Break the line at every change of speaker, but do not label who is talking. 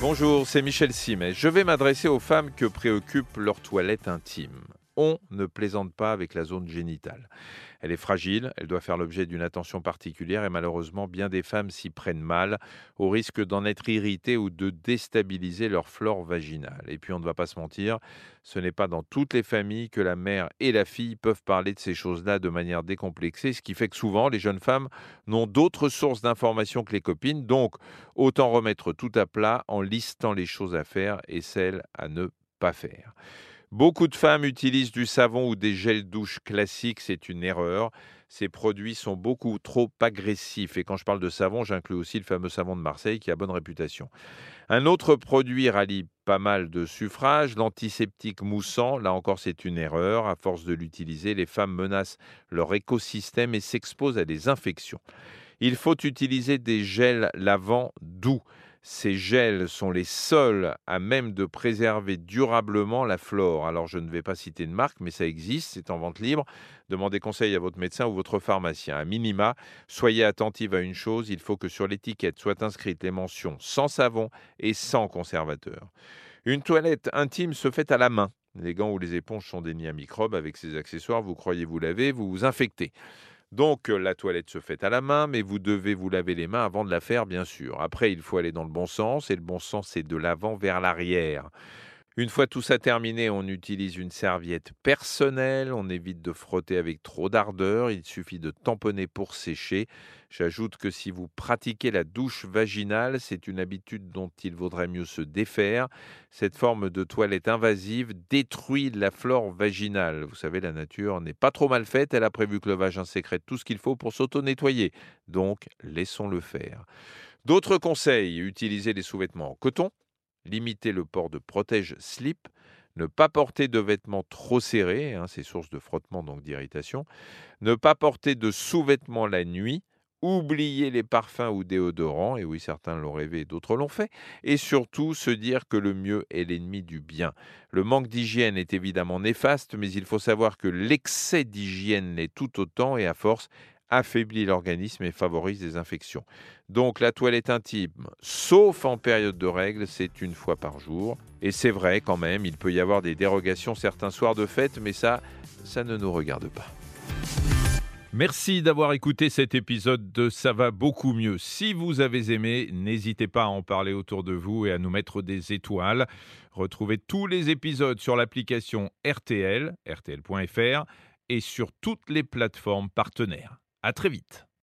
Bonjour, c'est Michel Simet. Je vais m'adresser aux femmes que préoccupe leur toilette intime. On ne plaisante pas avec la zone génitale. Elle est fragile, elle doit faire l'objet d'une attention particulière et malheureusement bien des femmes s'y prennent mal au risque d'en être irritées ou de déstabiliser leur flore vaginale. Et puis on ne va pas se mentir, ce n'est pas dans toutes les familles que la mère et la fille peuvent parler de ces choses-là de manière décomplexée, ce qui fait que souvent les jeunes femmes n'ont d'autres sources d'informations que les copines, donc autant remettre tout à plat en listant les choses à faire et celles à ne pas faire. Beaucoup de femmes utilisent du savon ou des gels douche classiques, c'est une erreur. Ces produits sont beaucoup trop agressifs. Et quand je parle de savon, j'inclus aussi le fameux savon de Marseille qui a bonne réputation. Un autre produit rallie pas mal de suffrages, l'antiseptique moussant. Là encore, c'est une erreur. À force de l'utiliser, les femmes menacent leur écosystème et s'exposent à des infections. Il faut utiliser des gels lavants doux. Ces gels sont les seuls à même de préserver durablement la flore. Alors je ne vais pas citer de marque, mais ça existe, c'est en vente libre. Demandez conseil à votre médecin ou votre pharmacien. À minima, soyez attentive à une chose, il faut que sur l'étiquette soient inscrites les mentions sans savon et sans conservateur. Une toilette intime se fait à la main. Les gants ou les éponges sont des nids à microbes. Avec ces accessoires, vous croyez vous laver, vous vous infectez. Donc la toilette se fait à la main, mais vous devez vous laver les mains avant de la faire, bien sûr. Après, il faut aller dans le bon sens, et le bon sens, c'est de l'avant vers l'arrière. Une fois tout ça terminé, on utilise une serviette personnelle, on évite de frotter avec trop d'ardeur, il suffit de tamponner pour sécher. J'ajoute que si vous pratiquez la douche vaginale, c'est une habitude dont il vaudrait mieux se défaire. Cette forme de toilette invasive détruit la flore vaginale. Vous savez, la nature n'est pas trop mal faite, elle a prévu que le vagin sécrète tout ce qu'il faut pour s'auto-nettoyer. Donc, laissons-le faire. D'autres conseils, utilisez des sous-vêtements en coton, limiter le port de protège-slip, ne pas porter de vêtements trop serrés, hein, c'est source de frottement donc d'irritation, ne pas porter de sous-vêtements la nuit, oublier les parfums ou déodorants, et oui certains l'ont rêvé, d'autres l'ont fait, et surtout se dire que le mieux est l'ennemi du bien. Le manque d'hygiène est évidemment néfaste, mais il faut savoir que l'excès d'hygiène l'est tout autant, et à force, affaiblit l'organisme et favorise des infections. Donc la toilette intime, sauf en période de règles, c'est une fois par jour. Et c'est vrai quand même, il peut y avoir des dérogations certains soirs de fête, mais ça, ça ne nous regarde pas. Merci d'avoir écouté cet épisode de Ça va beaucoup mieux. Si vous avez aimé, n'hésitez pas à en parler autour de vous et à nous mettre des étoiles. Retrouvez tous les épisodes sur l'application RTL, rtl.fr et sur toutes les plateformes partenaires. À très vite.